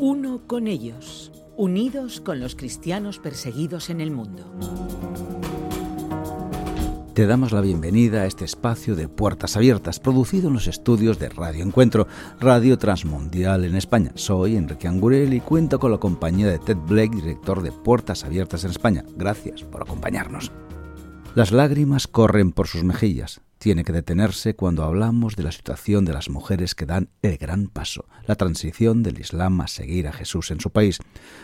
Uno con ellos, unidos con los cristianos perseguidos en el mundo. Te damos la bienvenida a este espacio de Puertas Abiertas, producido en los estudios de Radio Encuentro, Radio Transmundial en España. Soy Enrique Angurel y cuento con la compañía de Ted Blake, director de Puertas Abiertas en España. Gracias por acompañarnos. Las lágrimas corren por sus mejillas. Tiene que detenerse cuando hablamos de la situación de las mujeres que dan el gran paso, la transición del Islam a seguir a Jesús en su país.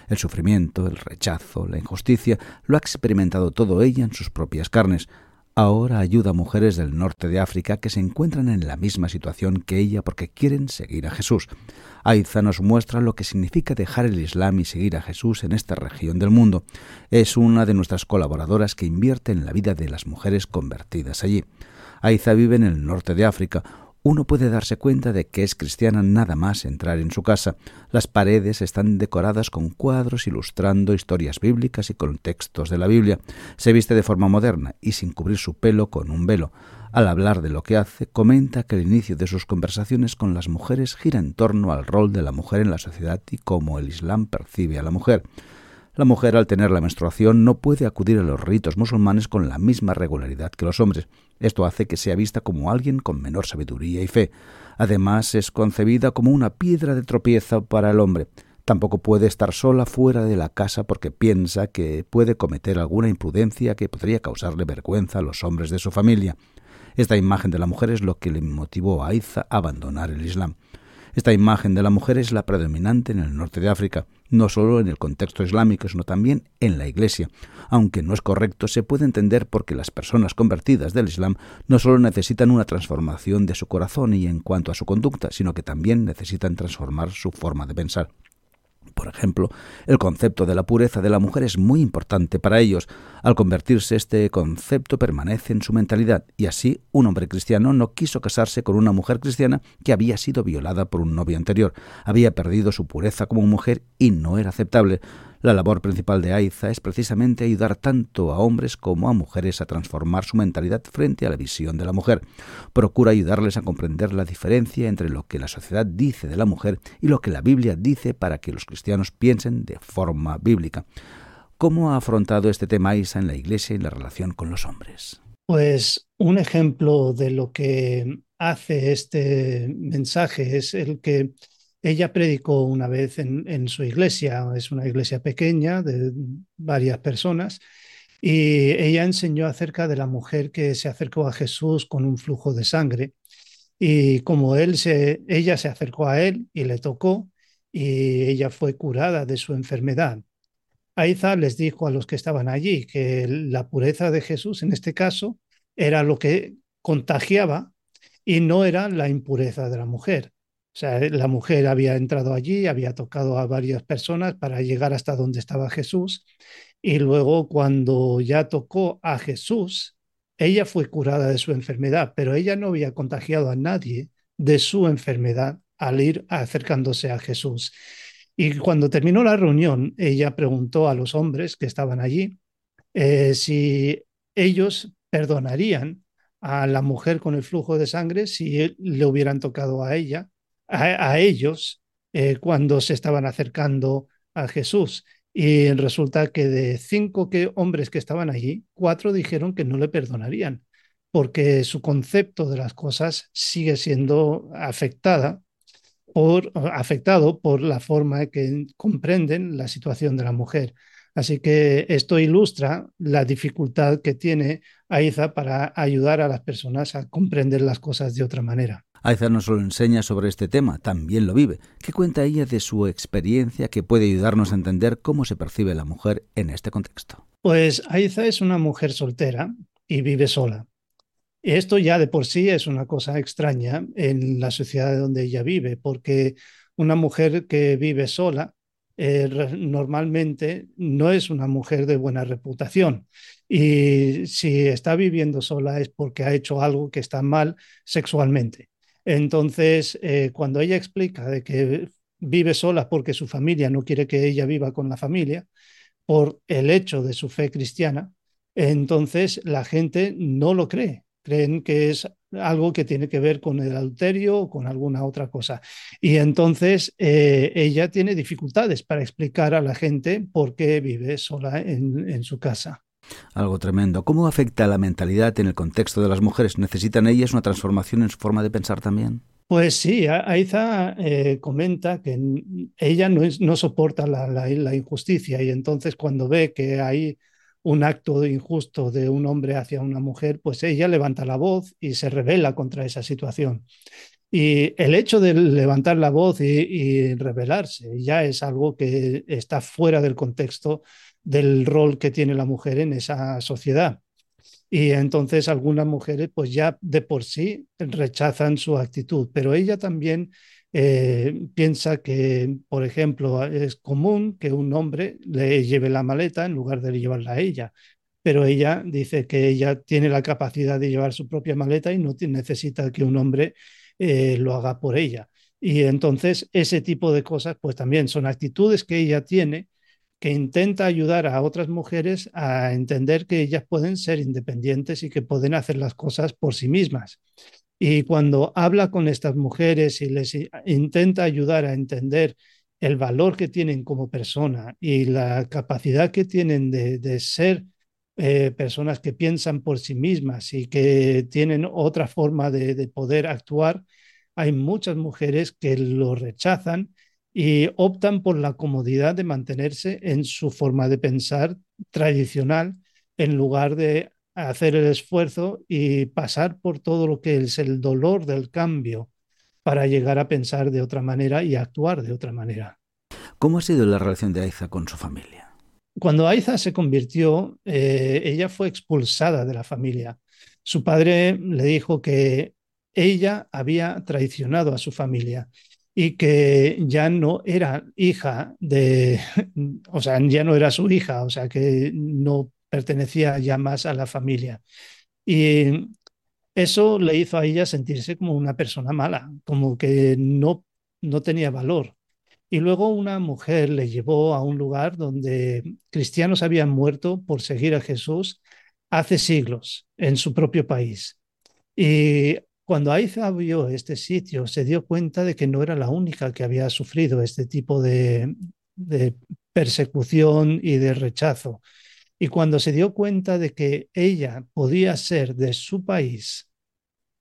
El sufrimiento, el rechazo, la injusticia, lo ha experimentado todo ella en sus propias carnes ahora ayuda a mujeres del norte de África que se encuentran en la misma situación que ella porque quieren seguir a Jesús. Aiza nos muestra lo que significa dejar el Islam y seguir a Jesús en esta región del mundo. Es una de nuestras colaboradoras que invierte en la vida de las mujeres convertidas allí. Aiza vive en el norte de África, uno puede darse cuenta de que es cristiana nada más entrar en su casa. Las paredes están decoradas con cuadros ilustrando historias bíblicas y con textos de la Biblia. Se viste de forma moderna y sin cubrir su pelo con un velo. Al hablar de lo que hace, comenta que el inicio de sus conversaciones con las mujeres gira en torno al rol de la mujer en la sociedad y cómo el Islam percibe a la mujer. La mujer al tener la menstruación no puede acudir a los ritos musulmanes con la misma regularidad que los hombres. Esto hace que sea vista como alguien con menor sabiduría y fe. Además, es concebida como una piedra de tropiezo para el hombre. Tampoco puede estar sola fuera de la casa porque piensa que puede cometer alguna imprudencia que podría causarle vergüenza a los hombres de su familia. Esta imagen de la mujer es lo que le motivó a Aiza a abandonar el Islam. Esta imagen de la mujer es la predominante en el norte de África, no solo en el contexto islámico, sino también en la Iglesia. Aunque no es correcto, se puede entender porque las personas convertidas del Islam no solo necesitan una transformación de su corazón y en cuanto a su conducta, sino que también necesitan transformar su forma de pensar. Por ejemplo, el concepto de la pureza de la mujer es muy importante para ellos. Al convertirse este concepto permanece en su mentalidad y así un hombre cristiano no quiso casarse con una mujer cristiana que había sido violada por un novio anterior, había perdido su pureza como mujer y no era aceptable. La labor principal de Aiza es precisamente ayudar tanto a hombres como a mujeres a transformar su mentalidad frente a la visión de la mujer. Procura ayudarles a comprender la diferencia entre lo que la sociedad dice de la mujer y lo que la Biblia dice para que los cristianos piensen de forma bíblica. ¿Cómo ha afrontado este tema Aiza en la Iglesia y la relación con los hombres? Pues un ejemplo de lo que hace este mensaje es el que ella predicó una vez en, su iglesia, es una iglesia pequeña de varias personas, y ella enseñó acerca de la mujer que se acercó a Jesús con un flujo de sangre. Y como él se, ella se acercó a él y le tocó, y ella fue curada de su enfermedad. Aiza les dijo a los que estaban allí que la pureza de Jesús, en este caso, era lo que contagiaba y no era la impureza de la mujer. O sea, la mujer había entrado allí, había tocado a varias personas para llegar hasta donde estaba Jesús. Y luego cuando ya tocó a Jesús, ella fue curada de su enfermedad, pero ella no había contagiado a nadie de su enfermedad al ir acercándose a Jesús. Y cuando terminó la reunión, ella preguntó a los hombres que estaban allí eh, si ellos perdonarían a la mujer con el flujo de sangre si le hubieran tocado a ella a, ellos eh, cuando se estaban acercando a Jesús. Y resulta que de cinco que, hombres que estaban allí, cuatro dijeron que no le perdonarían, porque su concepto de las cosas sigue siendo afectada por, afectado por la forma que comprenden la situación de la mujer. Así que esto ilustra la dificultad que tiene Aiza para ayudar a las personas a comprender las cosas de otra manera. Aiza no solo enseña sobre este tema, también lo vive. ¿Qué cuenta ella de su experiencia que puede ayudarnos a entender cómo se percibe la mujer en este contexto? Pues Aiza es una mujer soltera y vive sola. Esto ya de por sí es una cosa extraña en la sociedad donde ella vive, porque una mujer que vive sola eh, normalmente no es una mujer de buena reputación. Y si está viviendo sola es porque ha hecho algo que está mal sexualmente. Entonces, eh, cuando ella explica de que vive sola porque su familia no quiere que ella viva con la familia, por el hecho de su fe cristiana, entonces la gente no lo cree. Creen que es algo que tiene que ver con el adulterio o con alguna otra cosa. Y entonces eh, ella tiene dificultades para explicar a la gente por qué vive sola en, en su casa. Algo tremendo. ¿Cómo afecta la mentalidad en el contexto de las mujeres? ¿Necesitan ellas una transformación en su forma de pensar también? Pues sí, Aiza eh, comenta que ella no, soporta la, la, injusticia y entonces cuando ve que hay un acto injusto de un hombre hacia una mujer, pues ella levanta la voz y se revela contra esa situación. Y el hecho de levantar la voz y, y rebelarse ya es algo que está fuera del contexto del rol que tiene la mujer en esa sociedad. Y entonces algunas mujeres pues ya de por sí rechazan su actitud, pero ella también eh, piensa que, por ejemplo, es común que un hombre le lleve la maleta en lugar de llevarla a ella, pero ella dice que ella tiene la capacidad de llevar su propia maleta y no necesita que un hombre eh, lo haga por ella. Y entonces ese tipo de cosas pues también son actitudes que ella tiene que intenta ayudar a otras mujeres a entender que ellas pueden ser independientes y que pueden hacer las cosas por sí mismas. Y cuando habla con estas mujeres y les intenta ayudar a entender el valor que tienen como persona y la capacidad que tienen de, ser eh, personas que piensan por sí mismas y que tienen otra forma de, de poder actuar, hay muchas mujeres que lo rechazan y optan por la comodidad de mantenerse en su forma de pensar tradicional en lugar de hacer el esfuerzo y pasar por todo lo que es el dolor del cambio para llegar a pensar de otra manera y actuar de otra manera. ¿Cómo ha sido la relación de Aiza con su familia? Cuando Aiza se convirtió, eh, ella fue expulsada de la familia. Su padre le dijo que ella había traicionado a su familia y que ya no era hija de, o sea, ya no era su hija, o sea, que no pertenecía ya más a la familia. Y eso le hizo a ella sentirse como una persona mala, como que no, no tenía valor. Y luego una mujer le llevó a un lugar donde cristianos habían muerto por seguir a Jesús hace siglos en su propio país. Y cuando Aiza vio este sitio, se dio cuenta de que no era la única que había sufrido este tipo de, persecución y de rechazo. Y cuando se dio cuenta de que ella podía ser de su país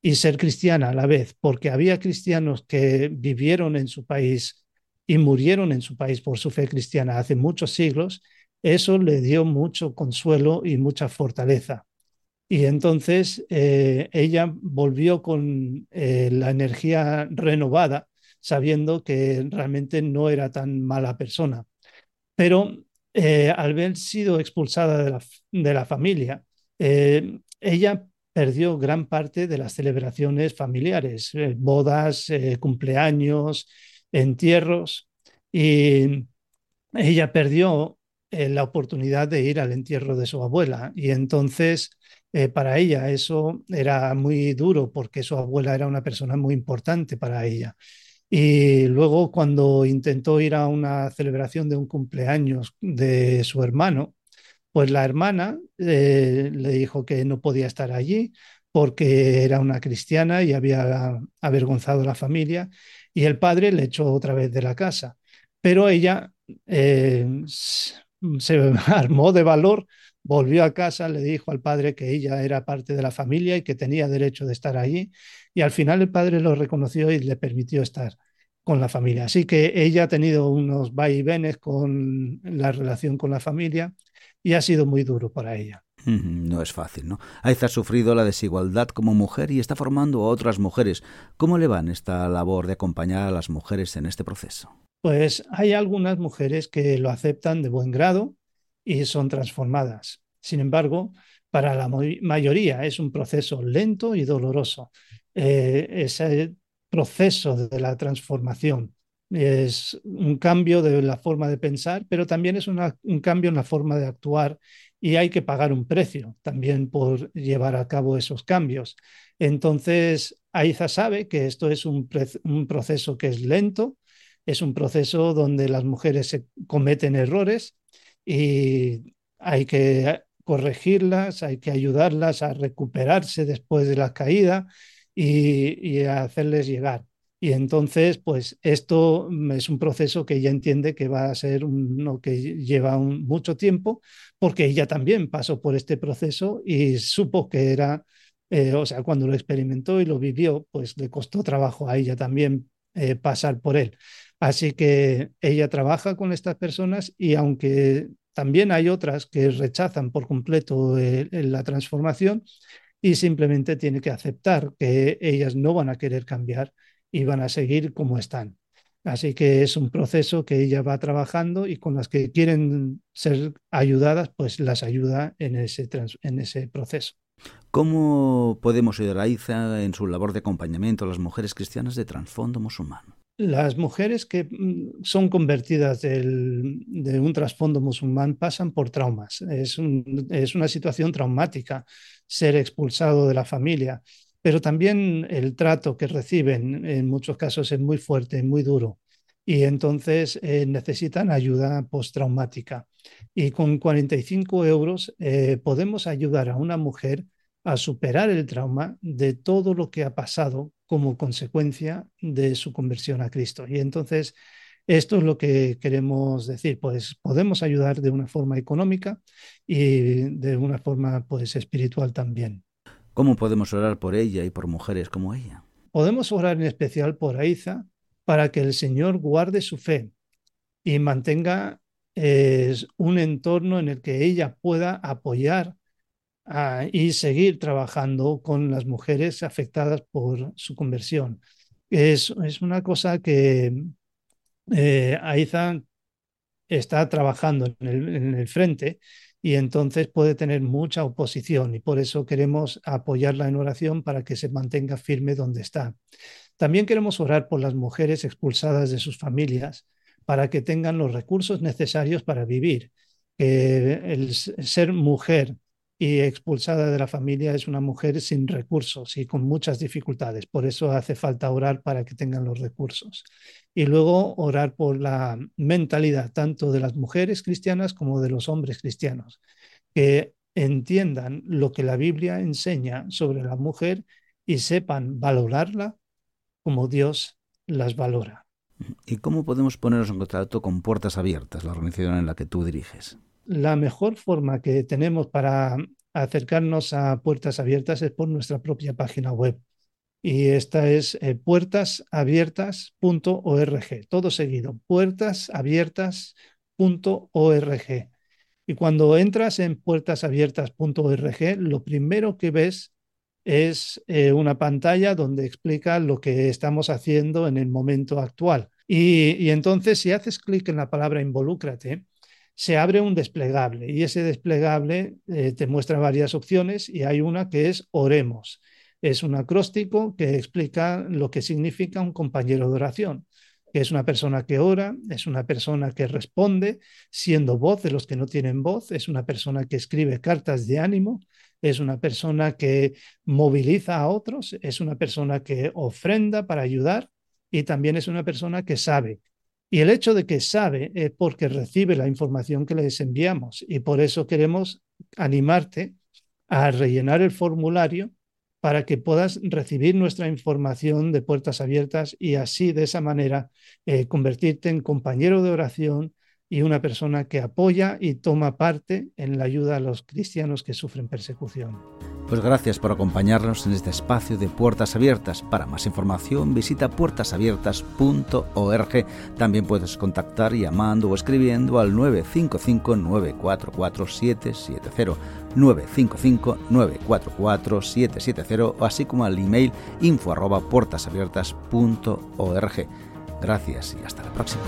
y ser cristiana a la vez, porque había cristianos que vivieron en su país y murieron en su país por su fe cristiana hace muchos siglos, eso le dio mucho consuelo y mucha fortaleza. Y entonces eh, ella volvió con eh, la energía renovada, sabiendo que realmente no era tan mala persona. Pero eh, al haber sido expulsada de la, de la familia, ella perdió gran parte de las celebraciones familiares, bodas, cumpleaños, entierros, y ella perdió la oportunidad de ir al entierro de su abuela. Y entonces eh, para ella eso era muy duro porque su abuela era una persona muy importante para ella. Y luego cuando intentó ir a una celebración de un cumpleaños de su hermano, pues la hermana eh, le dijo que no podía estar allí porque era una cristiana y había avergonzado a la familia y el padre le echó otra vez de la casa. Pero ella eh, se armó de valor volvió a casa, le dijo al padre que ella era parte de la familia y que tenía derecho de estar allí, y al final el padre lo reconoció y le permitió estar con la familia. Así que ella ha tenido unos vaivenes con la relación con la familia y ha sido muy duro para ella. No es fácil, ¿no? Aiza ha sufrido la desigualdad como mujer y está formando a otras mujeres. ¿Cómo le van esta labor de acompañar a las mujeres en este proceso? Pues hay algunas mujeres que lo aceptan de buen grado y son transformadas. Sin embargo, para la mayoría es un proceso lento y doloroso. Eh, ese proceso de la transformación es un cambio de la forma de pensar, pero también es un cambio en la forma de actuar y hay que pagar un precio también por llevar a cabo esos cambios. Entonces, Aiza sabe que esto es un, un proceso que es lento, es un proceso donde las mujeres se cometen errores, y hay que corregirlas, hay que ayudarlas a recuperarse después de la caída y, y hacerles llegar. Y entonces, pues esto es un proceso que ella entiende que va a ser uno que lleva mucho tiempo, porque ella también pasó por este proceso y supo que era, eh, o sea, cuando lo experimentó y lo vivió, pues le costó trabajo a ella también eh, pasar por él. Así que ella trabaja con estas personas y aunque también hay otras que rechazan por completo eh, la transformación y simplemente tiene que aceptar que ellas no van a querer cambiar y van a seguir como están. Así que es un proceso que ella va trabajando y con las que quieren ser ayudadas, pues las ayuda en ese, en ese proceso. ¿Cómo podemos ayudar a Isa en su labor de acompañamiento a las mujeres cristianas de trasfondo musulmán? Las mujeres que mm, son convertidas de un trasfondo musulmán pasan por traumas. Es, una situación traumática ser expulsado de la familia pero también el trato que reciben en muchos casos es muy fuerte, muy duro, y entonces eh, necesitan ayuda postraumática. Y con 45 euros eh, podemos ayudar a una mujer a superar el trauma de todo lo que ha pasado como consecuencia de su conversión a Cristo. Y entonces, esto es lo que queremos decir, pues podemos ayudar de una forma económica y de una forma pues espiritual también. ¿Cómo podemos orar por ella y por mujeres como ella? Podemos orar en especial por Aiza para que el Señor guarde su fe y mantenga eh, un entorno en el que ella pueda apoyar y seguir trabajando con las mujeres afectadas por su conversión. Es, es una cosa que eh, Aiza está trabajando en el, en el frente y entonces puede tener mucha oposición y por eso queremos apoyarla en oración para que se mantenga firme donde está. También queremos orar por las mujeres expulsadas de sus familias para que tengan los recursos necesarios para vivir. el ser mujer y expulsada de la familia es una mujer sin recursos y con muchas dificultades. Por eso hace falta orar para que tengan los recursos. Y luego orar por la mentalidad tanto de las mujeres cristianas como de los hombres cristianos, que entiendan lo que la Biblia enseña sobre la mujer y sepan valorarla como Dios las valora. ¿Y cómo podemos ponernos en contacto con Puertas Abiertas, la organización en la que tú diriges? La mejor forma que tenemos para acercarnos a puertas abiertas es por nuestra propia página web. Y esta es eh, puertasabiertas.org, todo seguido, puertasabiertas.org. Y cuando entras en puertasabiertas.org, lo primero que ves es eh, una pantalla donde explica lo que estamos haciendo en el momento actual. Y, y entonces, si haces clic en la palabra involúcrate, se abre un desplegable y ese desplegable eh, te muestra varias opciones y hay una que es oremos. Es un acróstico que explica lo que significa un compañero de oración, que es una persona que ora, es una persona que responde siendo voz de los que no tienen voz, es una persona que escribe cartas de ánimo, es una persona que moviliza a otros, es una persona que ofrenda para ayudar y también es una persona que sabe y el hecho de que sabe es porque recibe la información que les enviamos y por eso queremos animarte a rellenar el formulario para que puedas recibir nuestra información de puertas abiertas y así de esa manera eh, convertirte en compañero de oración y una persona que apoya y toma parte en la ayuda a los cristianos que sufren persecución. Pues gracias por acompañarnos en este espacio de Puertas Abiertas. Para más información visita puertasabiertas.org. También puedes contactar llamando o escribiendo al 955 944 770 955 944 770 así como al email info arroba puertasabiertas.org. Gracias y hasta la próxima.